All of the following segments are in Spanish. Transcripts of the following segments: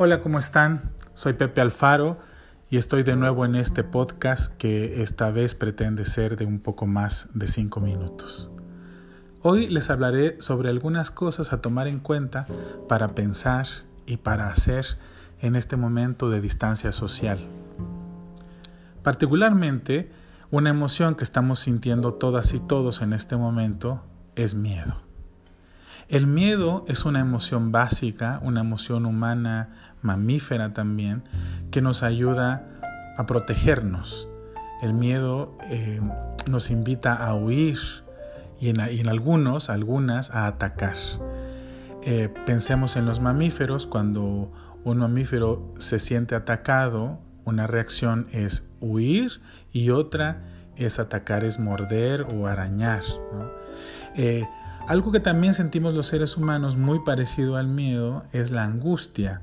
Hola, ¿cómo están? Soy Pepe Alfaro y estoy de nuevo en este podcast que esta vez pretende ser de un poco más de 5 minutos. Hoy les hablaré sobre algunas cosas a tomar en cuenta para pensar y para hacer en este momento de distancia social. Particularmente, una emoción que estamos sintiendo todas y todos en este momento es miedo. El miedo es una emoción básica, una emoción humana, mamífera también, que nos ayuda a protegernos. El miedo eh, nos invita a huir y en, algunos, algunas, a atacar. Eh, pensemos en los mamíferos, cuando un mamífero se siente atacado, una reacción es huir y otra es atacar, es morder o arañar. Eh, algo que también sentimos los seres humanos muy parecido al miedo es la angustia,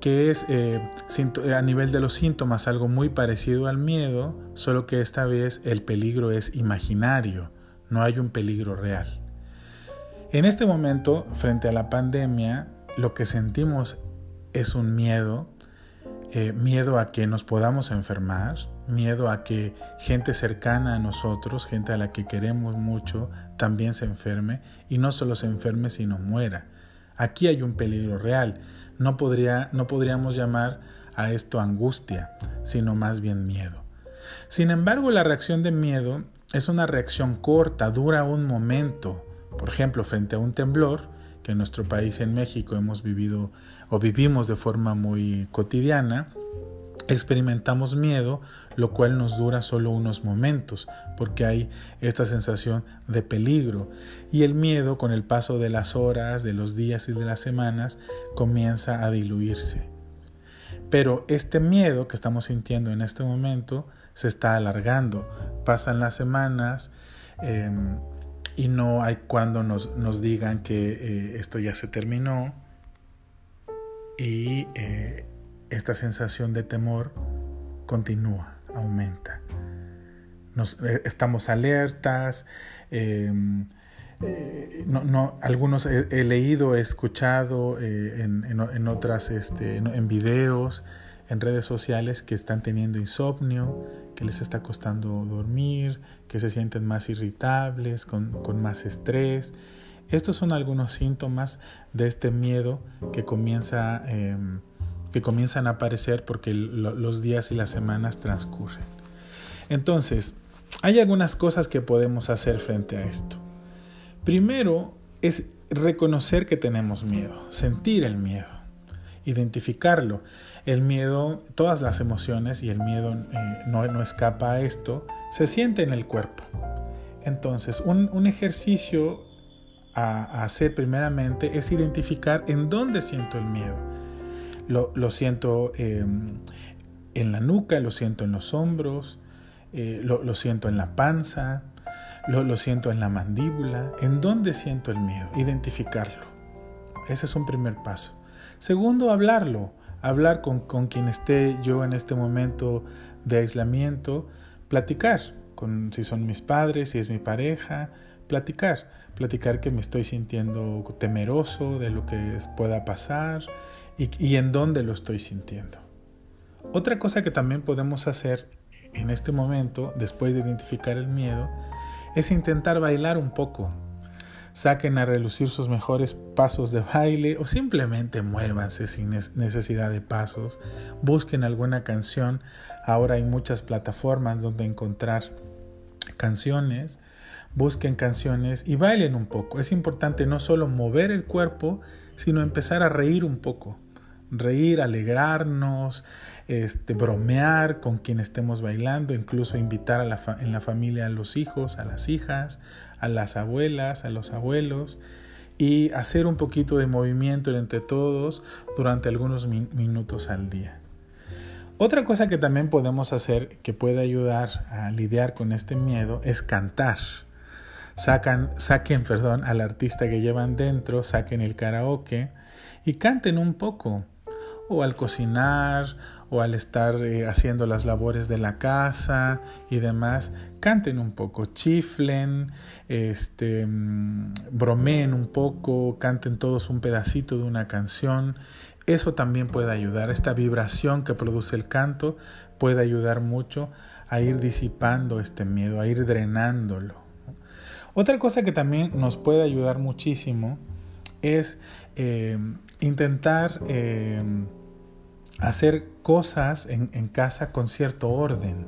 que es eh, a nivel de los síntomas algo muy parecido al miedo, solo que esta vez el peligro es imaginario, no hay un peligro real. En este momento, frente a la pandemia, lo que sentimos es un miedo eh, miedo a que nos podamos enfermar, miedo a que gente cercana a nosotros, gente a la que queremos mucho, también se enferme y no solo se enferme, sino muera. Aquí hay un peligro real. No, podría, no podríamos llamar a esto angustia, sino más bien miedo. Sin embargo, la reacción de miedo es una reacción corta, dura un momento. Por ejemplo, frente a un temblor, que en nuestro país, en México, hemos vivido o vivimos de forma muy cotidiana, experimentamos miedo, lo cual nos dura solo unos momentos, porque hay esta sensación de peligro. Y el miedo, con el paso de las horas, de los días y de las semanas, comienza a diluirse. Pero este miedo que estamos sintiendo en este momento se está alargando. Pasan las semanas, em, y no hay cuando nos, digan que eh, esto ya se terminó y eh, esta sensación de temor continúa, aumenta. Nos, eh, estamos alertas, em, no, no, algunos he, leído, he escuchado en, en, otras, este, en videos, en redes sociales que están teniendo insomnio, que les está costando dormir, que se sienten más irritables, con, más estrés. Estos son algunos síntomas de este miedo que, comienza, em, que comienzan a aparecer porque los días y las semanas transcurren. Entonces, hay algunas cosas que podemos hacer frente a esto. Primero es reconocer que tenemos miedo, sentir el miedo, identificarlo. El miedo, todas las emociones y el miedo eh, no, no, escapa a esto, se siente en el cuerpo. Entonces, un, ejercicio a, hacer primeramente es identificar en dónde siento el miedo. Lo, siento em, en la nuca, lo siento en los hombros, eh, lo, siento en la panza, lo, lo siento en la mandíbula. ¿En dónde siento el miedo? Identificarlo. Ese es un primer paso. Segundo, hablarlo hablar con, con quien esté yo en este momento de aislamiento, platicar, con, si son mis padres, si es mi pareja, platicar, platicar que me estoy sintiendo temeroso de lo que pueda pasar y, en dónde lo estoy sintiendo. Otra cosa que también podemos hacer en este momento, después de identificar el miedo, es intentar bailar un poco, saquen a relucir sus mejores pasos de baile o simplemente muévanse sin necesidad de pasos, busquen alguna canción, ahora hay muchas plataformas donde encontrar canciones, busquen canciones y bailen un poco. Es importante no solo mover el cuerpo, sino empezar a reír un poco reír, alegrarnos, este, bromear con quien estemos bailando, incluso invitar a la en la familia a los hijos, a las hijas, a las abuelas, a los abuelos y hacer un poquito de movimiento entre todos durante algunos minutos al día. Otra cosa que también podemos hacer que puede ayudar a lidiar con este miedo es cantar. Sacan, saquen perdón, al artista que llevan dentro, saquen el karaoke y canten un poco o al cocinar o al estar eh, haciendo las labores de la casa y demás, canten un poco, chiflen, este, mm, bromeen un poco, canten todos un pedacito de una canción, Eso también puede ayudar. Esta vibración que produce el canto puede ayudar mucho a ir disipando este miedo, a ir drenándolo. Otra cosa que también nos puede ayudar muchísimo es eh, intentar eh, hacer cosas en, casa con cierto orden.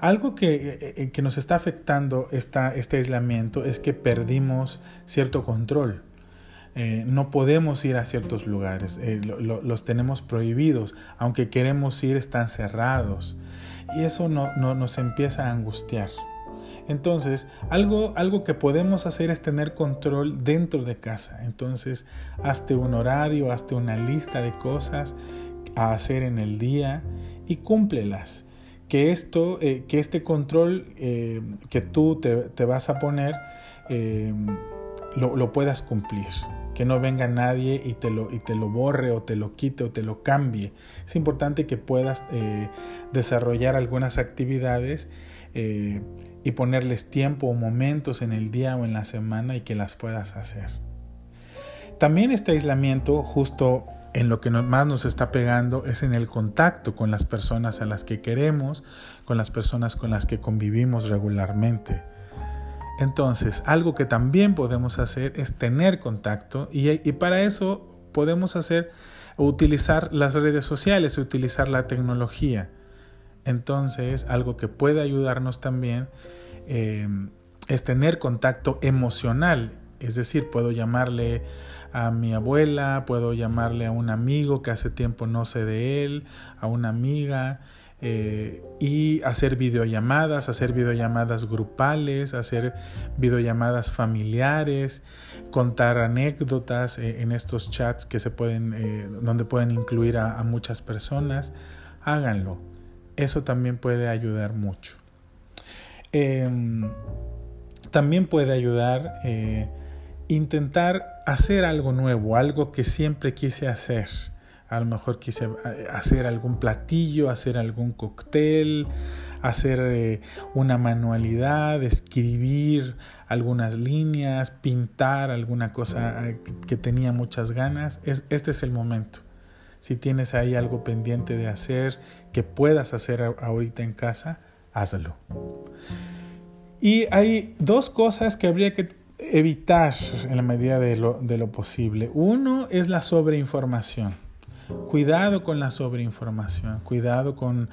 Algo que, eh, que nos está afectando este aislamiento es que perdimos cierto control. no podemos ir a ciertos lugares, los tenemos prohibidos, aunque queremos ir están cerrados y eso no, nos empieza a angustiar. Entonces, algo, algo que podemos hacer es tener control dentro de casa. Entonces, hazte un horario, hazte una lista de cosas a hacer en el día y cúmplelas. Que, esto, eh, que este control eh, que tú te, vas a poner eh, lo, lo puedas cumplir que no venga nadie y te, lo, y te lo borre o te lo quite o te lo cambie. Es importante que puedas desarrollar algunas actividades y ponerles tiempo o momentos en el día o en la semana y que las puedas hacer. También este aislamiento, justo en lo que más nos está pegando, es en el contacto con las personas a las que queremos, con las personas con las que convivimos regularmente. Entonces, algo que también podemos hacer es tener contacto y, para eso podemos hacer utilizar las redes sociales, utilizar la tecnología. Entonces, algo que puede ayudarnos también eh, es tener contacto emocional. Es decir, puedo llamarle a mi abuela, puedo llamarle a un amigo que hace tiempo no sé de él, a una amiga, eh, y hacer videollamadas, hacer videollamadas grupales, hacer videollamadas familiares, contar anécdotas eh, en estos chats que se pueden, eh, donde pueden incluir a, muchas personas, háganlo. Eso también puede ayudar mucho. Em, también puede ayudar intentar hacer algo nuevo, algo que siempre quise hacer a lo mejor quise eh, hacer algún platillo, hacer algún cóctel, hacer eh, una manualidad, escribir algunas líneas, pintar alguna cosa eh, que tenía muchas ganas. Es, este es el momento. Si tienes ahí algo pendiente de hacer, que puedas hacer ahorita en casa, hazlo. Y hay dos cosas que habría que evitar en la medida de lo, posible. Uno es la sobreinformación. Cuidado con la sobreinformación, cuidado con,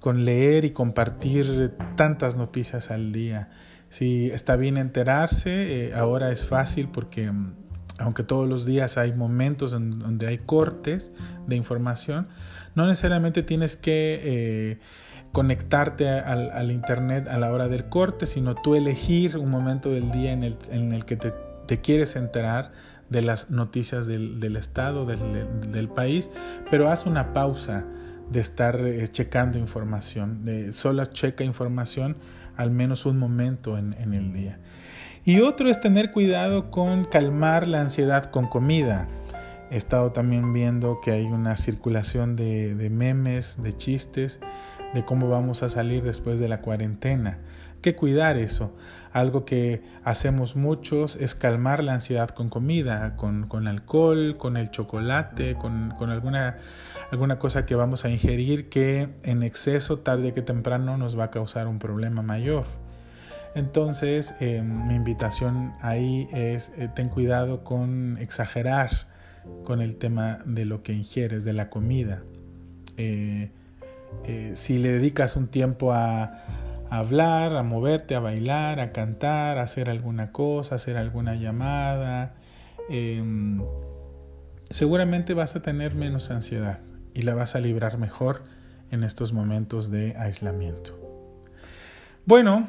con leer y compartir tantas noticias al día. Si está bien enterarse, eh, ahora es fácil porque mm, aunque todos los días hay momentos en donde hay cortes de información, no necesariamente tienes que eh, conectarte al, Internet a la hora del corte, sino tú elegir un momento del día en el, en el que te, quieres enterar de las noticias del, Estado, del, país, pero haz una pausa de estar eh, checando información, de solo checa información al menos un momento en, el día. Y otro es tener cuidado con calmar la ansiedad con comida. He estado también viendo que hay una circulación de, memes, de chistes, de cómo vamos a salir después de la cuarentena. que cuidar eso. Algo que hacemos muchos es calmar la ansiedad con comida, con, con alcohol, con el chocolate, con, con, alguna, alguna cosa que vamos a ingerir que en exceso tarde que temprano nos va a causar un problema mayor. Entonces eh, mi invitación ahí es eh, ten cuidado con exagerar con el tema de lo que ingieres, de la comida. Eh, si le dedicas un tiempo a, hablar, a moverte, a bailar, a cantar, a hacer alguna cosa, a hacer alguna llamada. Em, seguramente vas a tener menos ansiedad y la vas a librar mejor en estos momentos de aislamiento. Bueno,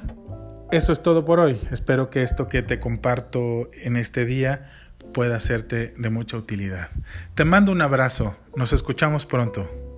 eso es todo por hoy. Espero que esto que te comparto en este día pueda serte de mucha utilidad. Te mando un abrazo. Nos escuchamos pronto.